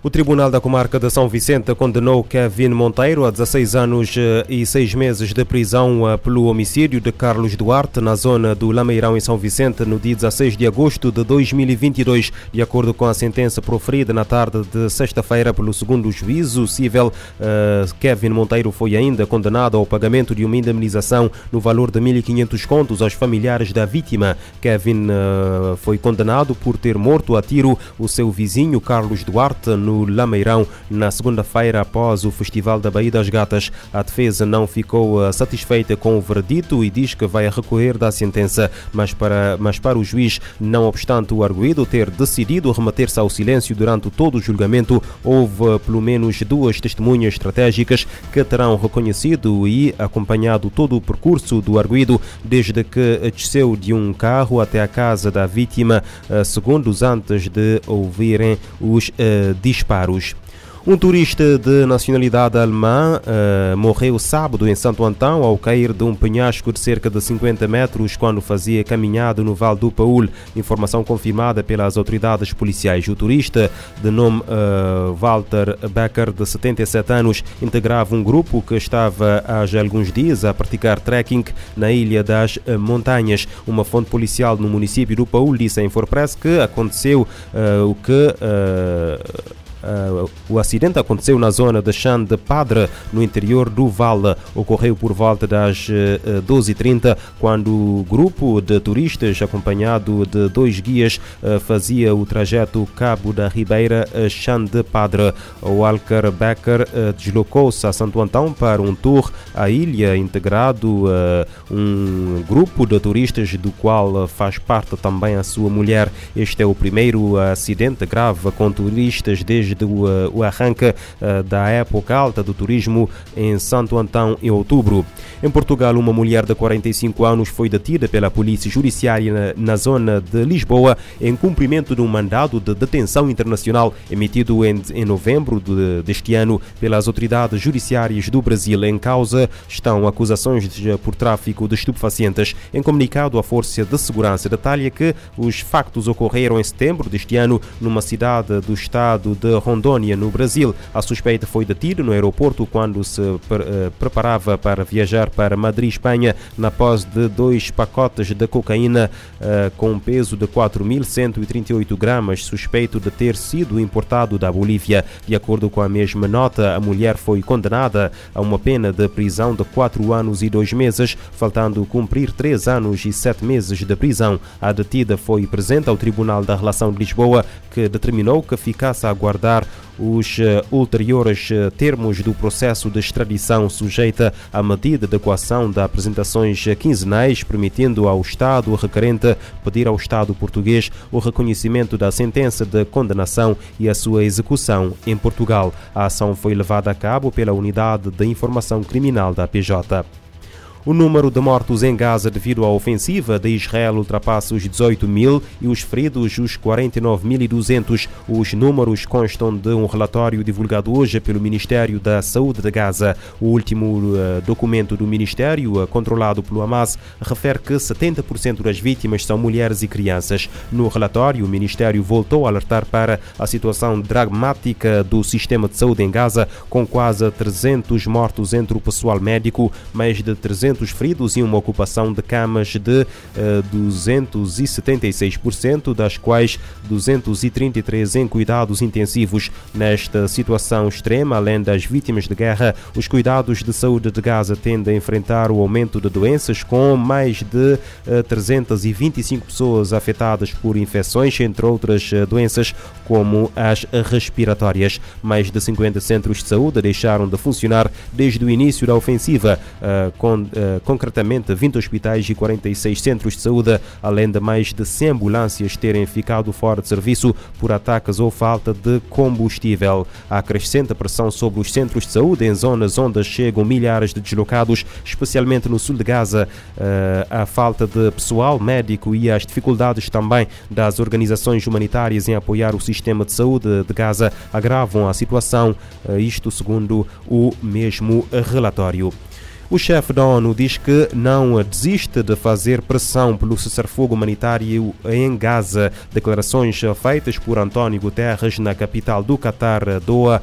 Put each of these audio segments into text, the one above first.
O Tribunal da Comarca de São Vicente condenou Kevin Monteiro a 16 anos eh, e 6 meses de prisão eh, pelo homicídio de Carlos Duarte na zona do Lameirão, em São Vicente, no dia 16 de agosto de 2022. De acordo com a sentença proferida na tarde de sexta-feira pelo segundo juízo civil, eh, Kevin Monteiro foi ainda condenado ao pagamento de uma indemnização no valor de 1.500 contos aos familiares da vítima. Kevin foi condenado por ter morto a tiro o seu vizinho Carlos Duarte no Lameirão na segunda-feira após o Festival da Baía das Gatas. A defesa não ficou eh, satisfeita com o verdito e diz que vai recorrer da sentença, mas para, mas para o juiz, não obstante o arguído ter decidido remeter-se ao silêncio durante todo o julgamento, houve pelo menos duas testemunhas estratégicas que terão reconhecido e acompanhado todo o percurso do arguído desde que desceu de um carro até a casa da vítima, eh, segundos antes de ouvirem os uh, disparos. Um turista de nacionalidade alemã uh, morreu sábado em Santo Antão ao cair de um penhasco de cerca de 50 metros quando fazia caminhada no Vale do Paul. Informação confirmada pelas autoridades policiais. O turista, de nome uh, Walter Becker, de 77 anos, integrava um grupo que estava há alguns dias a praticar trekking na Ilha das Montanhas. Uma fonte policial no município do Paul disse à Infopress que aconteceu uh, o que Uh, o acidente aconteceu na zona de Chan de Padre, no interior do Vale. Ocorreu por volta das uh, eh, 12h30, quando o grupo de turistas, acompanhado de dois guias, uh, fazia o trajeto Cabo da Ribeira Chan de Padre. O Alcar Becker deslocou-se a Santo Antão para um tour à ilha, integrado um grupo de turistas do qual faz parte também a sua mulher. Este é o primeiro acidente grave com turistas desde desde o, uh, o arranque uh, da época alta do turismo em Santo Antão em outubro. Em Portugal, uma mulher de 45 anos foi detida pela polícia judiciária na, na zona de Lisboa em cumprimento de um mandado de detenção internacional emitido em, em novembro de, deste ano pelas autoridades judiciárias do Brasil. Em causa estão acusações de, por tráfico de estupefacientes. Em comunicado, a Força de Segurança detalha que os factos ocorreram em setembro deste ano numa cidade do estado de Rondônia, no Brasil. A suspeita foi detida no aeroporto quando se pre eh, preparava para viajar para Madrid, Espanha, na posse de dois pacotes de cocaína uh, com peso de 4.138 gramas, suspeito de ter sido importado da Bolívia. De acordo com a mesma nota, a mulher foi condenada a uma pena de prisão de 4 anos e 2 meses, faltando cumprir 3 anos e 7 meses de prisão. A detida foi presente ao Tribunal da Relação de Lisboa, que determinou que ficasse a aguardar dar os uh, ulteriores uh, termos do processo de extradição sujeita à medida de equação de apresentações quinzenais, permitindo ao Estado requerente pedir ao Estado português o reconhecimento da sentença de condenação e a sua execução em Portugal. A ação foi levada a cabo pela Unidade de Informação Criminal da PJ. O número de mortos em Gaza devido à ofensiva de Israel ultrapassa os 18 mil e os feridos os 49.200. Os números constam de um relatório divulgado hoje pelo Ministério da Saúde de Gaza. O último uh, documento do Ministério, uh, controlado pelo Hamas, refere que 70% das vítimas são mulheres e crianças. No relatório, o Ministério voltou a alertar para a situação dramática do sistema de saúde em Gaza, com quase 300 mortos entre o pessoal médico, mais de 300 200 feridos e uma ocupação de camas de uh, eh, 276%, das quais 233 em cuidados intensivos. Nesta situação extrema, além das vítimas de guerra, os cuidados de saúde de Gaza tendem a enfrentar o aumento de doenças, com mais de uh, eh, 325 pessoas afetadas por infecções, entre outras uh, doenças como as respiratórias. Mais de 50 centros de saúde deixaram de funcionar desde o início da ofensiva, com eh, concretamente 20 hospitais e 46 centros de saúde, além de mais de 100 ambulâncias terem ficado fora de serviço por ataques ou falta de combustível. Há crescente pressão sobre os centros de saúde em zonas onde chegam milhares de deslocados, especialmente no sul de Gaza. Uh, a falta de pessoal médico e as dificuldades também das organizações humanitárias em apoiar o sistema de saúde de Gaza agravam a situação, uh, isto segundo o mesmo relatório. O chefe da ONU diz que não desiste de fazer pressão pelo cessar-fogo humanitário em Gaza. Declarações feitas por António Guterres na capital do Catar, Doha,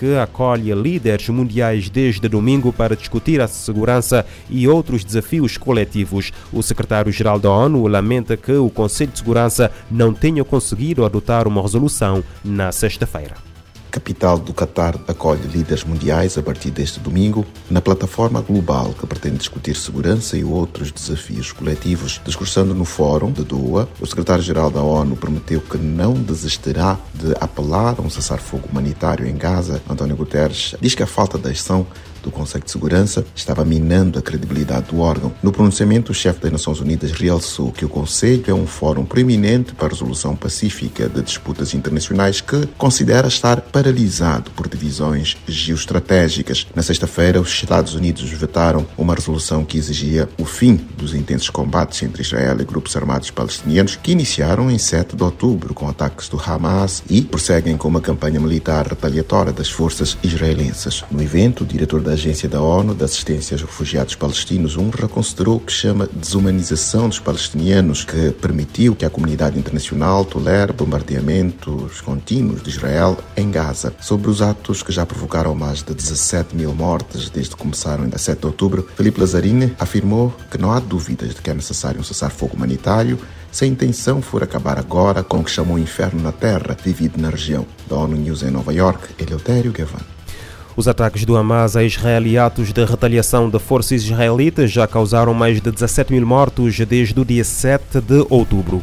que acolhe líderes mundiais desde domingo para discutir a segurança e outros desafios coletivos. O secretário-geral da ONU lamenta que o Conselho de Segurança não tenha conseguido adotar uma resolução na sexta-feira capital do Catar acolhe líderes mundiais a partir deste domingo na plataforma global que pretende discutir segurança e outros desafios coletivos. Discursando no Fórum de Doha, o secretário-geral da ONU prometeu que não desistirá de apelar a um cessar-fogo humanitário em Gaza. António Guterres diz que a falta de ação do Conselho de Segurança estava minando a credibilidade do órgão. No pronunciamento, o chefe das Nações Unidas realçou que o Conselho é um fórum preeminente para a resolução pacífica de disputas internacionais que considera estar paralisado por divisões geoestratégicas. Na sexta-feira, os Estados Unidos vetaram uma resolução que exigia o fim dos intensos combates entre Israel e grupos armados palestinianos que iniciaram em 7 de outubro com ataques do Hamas e prosseguem com uma campanha militar retaliatória das forças israelenses. No evento, o diretor da da Agência da ONU de Assistência aos Refugiados Palestinos, UNRWA, considerou o que chama desumanização dos palestinianos, que permitiu que a comunidade internacional tolere bombardeamentos contínuos de Israel em Gaza. Sobre os atos que já provocaram mais de 17 mil mortes desde que começaram em 7 de outubro, Felipe Lazzarini afirmou que não há dúvidas de que é necessário um cessar-fogo humanitário se a intenção for acabar agora com o que chamou inferno na terra vivido na região. Da ONU News em Nova York, Eleutério Gavan. Os ataques do Hamas a Israel e atos de retaliação de forças israelitas já causaram mais de 17 mil mortos desde o dia 7 de outubro.